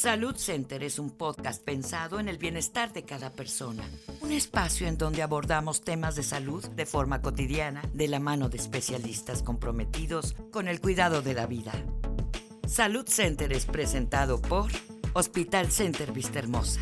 Salud Center es un podcast pensado en el bienestar de cada persona. Un espacio en donde abordamos temas de salud de forma cotidiana, de la mano de especialistas comprometidos con el cuidado de la vida. Salud Center es presentado por Hospital Center Vista Hermosa.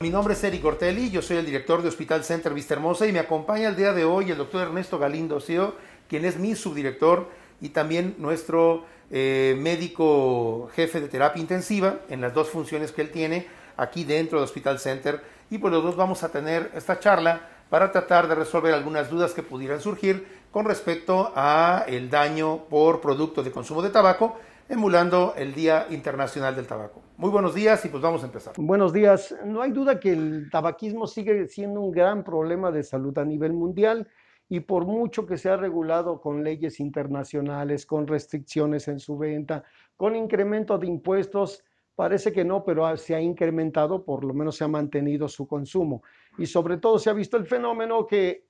Mi nombre es Eric Ortelli, yo soy el director de Hospital Center Vista Hermosa y me acompaña el día de hoy el doctor Ernesto Galindo CEO quien es mi subdirector y también nuestro eh, médico jefe de terapia intensiva en las dos funciones que él tiene aquí dentro del Hospital Center. Y pues los dos vamos a tener esta charla para tratar de resolver algunas dudas que pudieran surgir con respecto a el daño por producto de consumo de tabaco, emulando el Día Internacional del Tabaco. Muy buenos días y pues vamos a empezar. Buenos días. No hay duda que el tabaquismo sigue siendo un gran problema de salud a nivel mundial y por mucho que se ha regulado con leyes internacionales, con restricciones en su venta, con incremento de impuestos, parece que no, pero se ha incrementado, por lo menos se ha mantenido su consumo. Y sobre todo se ha visto el fenómeno que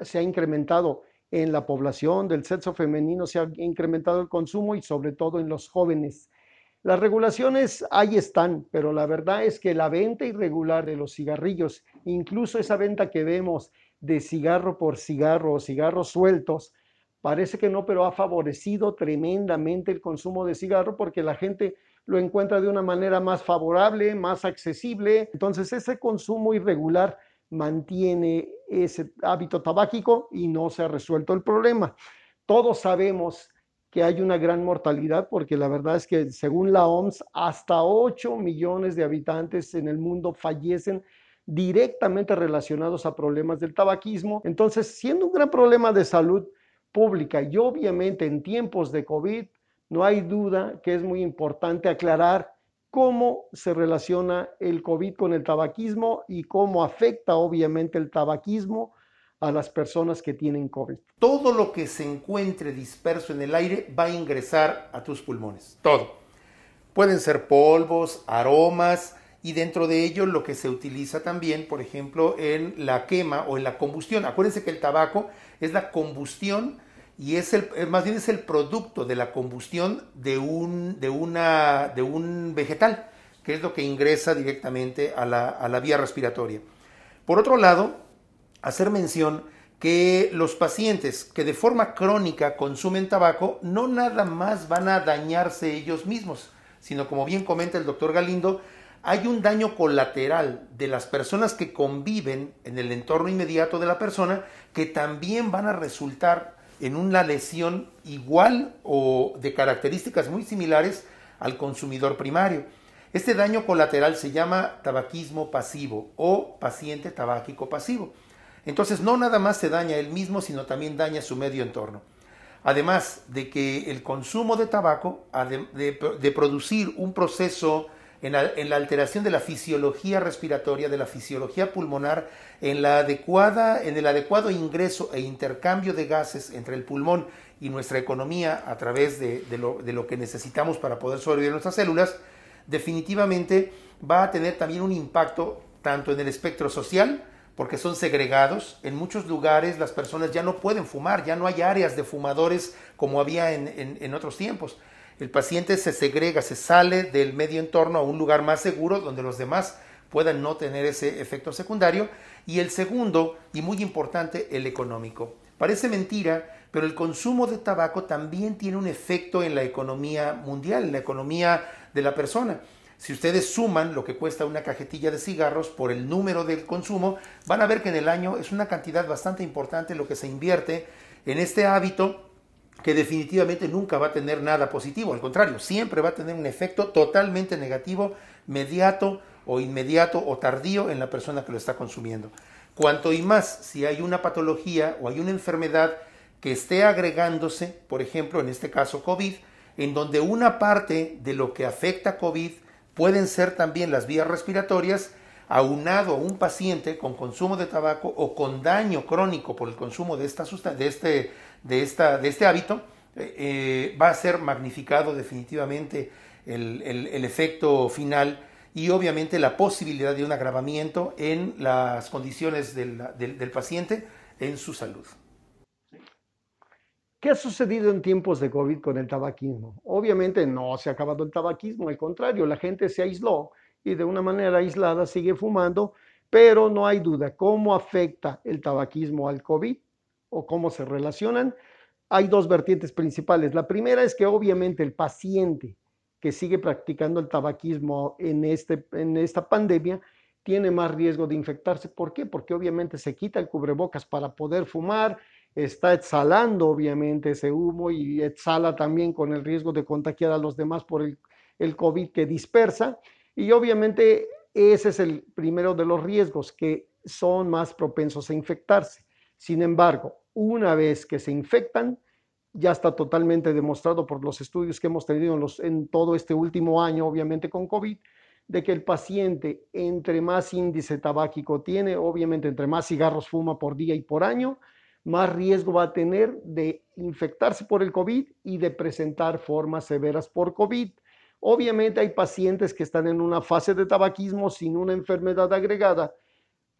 se ha incrementado en la población del sexo femenino, se ha incrementado el consumo y sobre todo en los jóvenes. Las regulaciones ahí están, pero la verdad es que la venta irregular de los cigarrillos, incluso esa venta que vemos de cigarro por cigarro o cigarros sueltos, parece que no, pero ha favorecido tremendamente el consumo de cigarro porque la gente lo encuentra de una manera más favorable, más accesible. Entonces ese consumo irregular mantiene ese hábito tabáquico y no se ha resuelto el problema. Todos sabemos que hay una gran mortalidad porque la verdad es que según la OMS hasta 8 millones de habitantes en el mundo fallecen directamente relacionados a problemas del tabaquismo. Entonces, siendo un gran problema de salud pública y obviamente en tiempos de COVID, no hay duda que es muy importante aclarar cómo se relaciona el COVID con el tabaquismo y cómo afecta obviamente el tabaquismo a las personas que tienen COVID. Todo lo que se encuentre disperso en el aire va a ingresar a tus pulmones. Todo. Pueden ser polvos, aromas, y dentro de ello lo que se utiliza también, por ejemplo, en la quema o en la combustión. Acuérdense que el tabaco es la combustión y es el, más bien es el producto de la combustión de un, de una, de un vegetal, que es lo que ingresa directamente a la, a la vía respiratoria. Por otro lado, hacer mención que los pacientes que de forma crónica consumen tabaco no nada más van a dañarse ellos mismos, sino como bien comenta el doctor Galindo, hay un daño colateral de las personas que conviven en el entorno inmediato de la persona que también van a resultar en una lesión igual o de características muy similares al consumidor primario. Este daño colateral se llama tabaquismo pasivo o paciente tabáquico pasivo. Entonces no nada más se daña él mismo, sino también daña su medio entorno. Además de que el consumo de tabaco, de, de producir un proceso en la, alteración de la fisiología respiratoria, de la fisiología pulmonar, en, la adecuada, en el adecuado ingreso e intercambio de gases entre el pulmón y nuestra economía a través de, lo, que necesitamos para poder sobrevivir nuestras células, definitivamente va a tener también un impacto tanto en el espectro social, porque son segregados. En muchos lugares las personas ya no pueden fumar, ya no hay áreas de fumadores como había en otros tiempos el paciente se segrega, se sale del medio entorno a un lugar más seguro donde los demás puedan no tener ese efecto secundario. Y el segundo, y muy importante, el económico. Parece mentira, pero el consumo de tabaco también tiene un efecto en la economía mundial, en la economía de la persona. Si ustedes suman lo que cuesta una cajetilla de cigarros por el número del consumo, van a ver que en el año es una cantidad bastante importante lo que se invierte en este hábito que definitivamente nunca va a tener nada positivo, al contrario, siempre va a tener un efecto totalmente negativo, mediato o inmediato o tardío en la persona que lo está consumiendo. Cuanto y más si hay una patología o hay una enfermedad que esté agregándose, por ejemplo, en este caso COVID, en donde una parte de lo que afecta COVID pueden ser también las vías respiratorias, aunado a un paciente con consumo de tabaco o con daño crónico por el consumo de, esta de, este, de, esta, de este hábito, eh, eh, va a ser magnificado definitivamente el, efecto final y obviamente la posibilidad de un agravamiento en las condiciones del, del paciente en su salud. ¿Qué ha sucedido en tiempos de COVID con el tabaquismo? Obviamente no se ha acabado el tabaquismo, al contrario, la gente se aisló y de una manera aislada sigue fumando, pero no hay duda cómo afecta el tabaquismo al COVID o cómo se relacionan. Hay dos vertientes principales. La primera es que obviamente el paciente que sigue practicando el tabaquismo en, este, en esta pandemia tiene más riesgo de infectarse. ¿Por qué? Porque obviamente se quita el cubrebocas para poder fumar, está exhalando obviamente ese humo y exhala también con el riesgo de contagiar a los demás por el, el COVID que dispersa. Y obviamente ese es el primero de los riesgos que son más propensos a infectarse. Sin embargo, una vez que se infectan, ya está totalmente demostrado por los estudios que hemos tenido en, todo este último año, obviamente con COVID, de que el paciente entre más índice tabáquico tiene, obviamente entre más cigarros fuma por día y por año, más riesgo va a tener de infectarse por el COVID y de presentar formas severas por COVID. Obviamente hay pacientes que están en una fase de tabaquismo sin una enfermedad agregada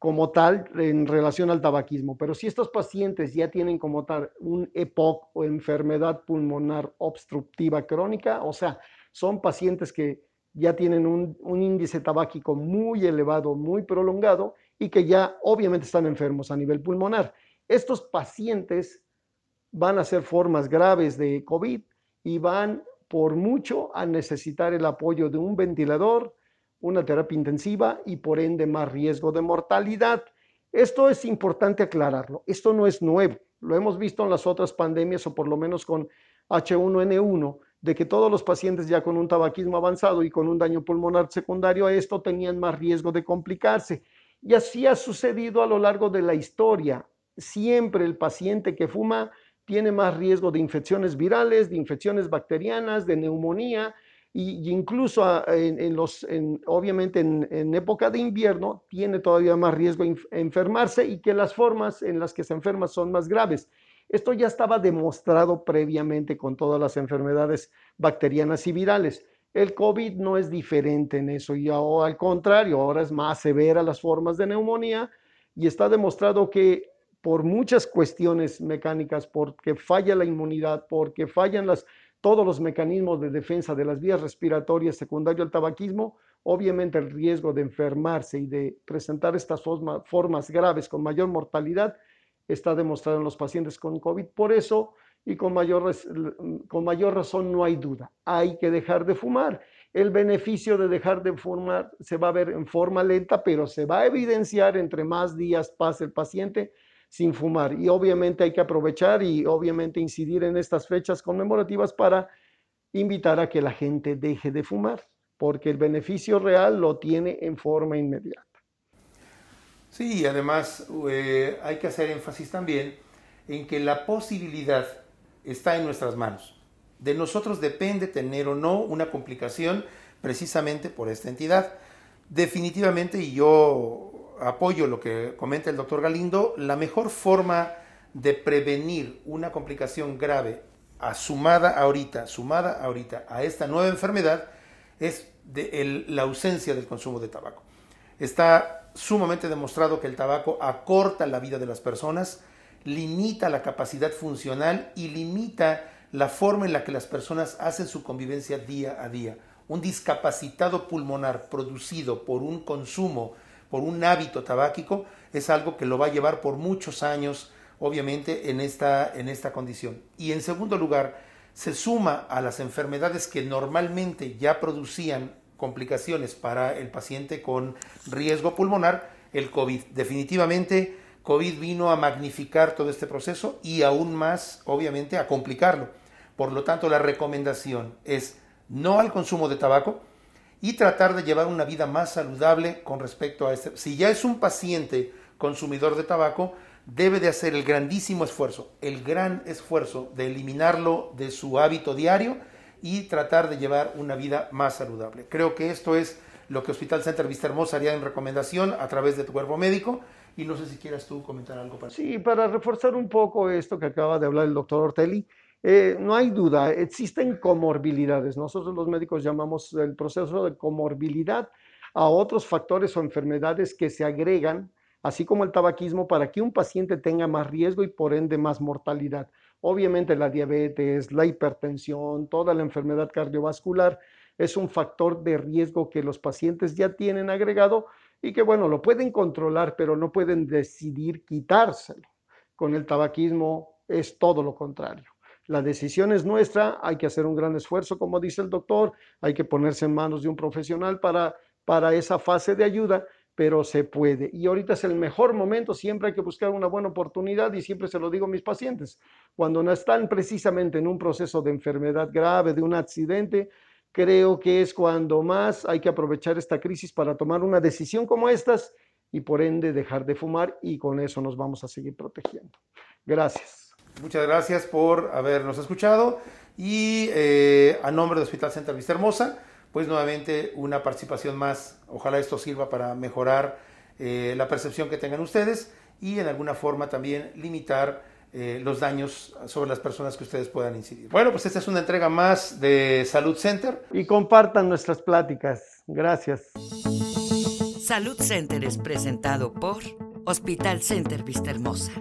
como tal en relación al tabaquismo, pero si estos pacientes ya tienen como tal un EPOC o enfermedad pulmonar obstructiva crónica, o sea, son pacientes que ya tienen un, un índice tabáquico muy elevado, muy prolongado y que ya obviamente están enfermos a nivel pulmonar. Estos pacientes van a ser formas graves de COVID y van por mucho a necesitar el apoyo de un ventilador, una terapia intensiva y por ende más riesgo de mortalidad. Esto es importante aclararlo. Esto no es nuevo. Lo hemos visto en las otras pandemias o por lo menos con H1N1, de que todos los pacientes ya con un tabaquismo avanzado y con un daño pulmonar secundario a esto tenían más riesgo de complicarse. Y así ha sucedido a lo largo de la historia siempre el paciente que fuma tiene más riesgo de infecciones virales, de infecciones bacterianas, de neumonía, y, incluso ah, en, los, obviamente en, época de invierno tiene todavía más riesgo de enfermarse y que las formas en las que se enferma son más graves. Esto ya estaba demostrado previamente con todas las enfermedades bacterianas y virales. El COVID no es diferente en eso y al contrario, ahora es más severa las formas de neumonía y está demostrado que por muchas cuestiones mecánicas, porque falla la inmunidad, porque fallan las, todos los mecanismos de defensa de las vías respiratorias secundario al tabaquismo, obviamente el riesgo de enfermarse y de presentar estas formas graves con mayor mortalidad está demostrado en los pacientes con COVID. Por eso, y con mayor, con mayor razón, no hay duda, hay que dejar de fumar. El beneficio de dejar de fumar se va a ver en forma lenta, pero se va a evidenciar entre más días pase el paciente sin fumar. Y obviamente hay que aprovechar y obviamente incidir en estas fechas conmemorativas para invitar a que la gente deje de fumar, porque el beneficio real lo tiene en forma inmediata. Sí, además eh, hay que hacer énfasis también en que la posibilidad está en nuestras manos. De nosotros depende tener o no una complicación precisamente por esta entidad. Definitivamente, y yo apoyo lo que comenta el doctor Galindo, la mejor forma de prevenir una complicación grave sumada ahorita, sumada ahorita a esta nueva enfermedad es la ausencia del consumo de tabaco. Está sumamente demostrado que el tabaco acorta la vida de las personas, limita la capacidad funcional y limita la forma en la que las personas hacen su convivencia día a día. Un discapacitado pulmonar producido por un consumo por un hábito tabáquico, es algo que lo va a llevar por muchos años, obviamente, en esta, en esta condición. Y en segundo lugar, se suma a las enfermedades que normalmente ya producían complicaciones para el paciente con riesgo pulmonar, el COVID. Definitivamente, COVID vino a magnificar todo este proceso y aún más, obviamente, a complicarlo. Por lo tanto, la recomendación es no al consumo de tabaco, y tratar de llevar una vida más saludable con respecto a este. Si ya es un paciente consumidor de tabaco, debe de hacer el grandísimo esfuerzo, el gran esfuerzo de eliminarlo de su hábito diario y tratar de llevar una vida más saludable. Creo que esto es lo que Hospital Center Vista Hermosa haría en recomendación a través de tu cuerpo médico. Y no sé si quieras tú comentar algo para Sí, para reforzar un poco esto que acaba de hablar el doctor Ortelli. Eh, no hay duda, existen comorbilidades. Nosotros los médicos llamamos el proceso de comorbilidad a otros factores o enfermedades que se agregan así como el tabaquismo, para que un paciente tenga más riesgo y por ende más mortalidad. Obviamente la diabetes, la hipertensión, toda la enfermedad cardiovascular es un factor de riesgo que los pacientes ya tienen agregado y que bueno, lo pueden controlar, pero no pueden decidir quitárselo. Con el tabaquismo es todo lo contrario. La decisión es nuestra, hay que hacer un gran esfuerzo, como dice el doctor, hay que ponerse en manos de un profesional para, para esa fase de ayuda, pero se puede. Y ahorita es el mejor momento, siempre hay que buscar una buena oportunidad y siempre se lo digo a mis pacientes, cuando no están precisamente en un proceso de enfermedad grave, de un accidente, creo que es cuando más hay que aprovechar esta crisis para tomar una decisión como estas y por ende dejar de fumar y con eso nos vamos a seguir protegiendo. Gracias. Muchas gracias por habernos escuchado y eh, a nombre de Hospital Center Vista Hermosa, pues nuevamente una participación más. Ojalá esto sirva para mejorar eh, la percepción que tengan ustedes y en alguna forma también limitar eh, los daños sobre las personas que ustedes puedan incidir. Bueno, pues esta es una entrega más de Salud Center. Y compartan nuestras pláticas. Gracias. Salud Center es presentado por Hospital Center Vista Hermosa.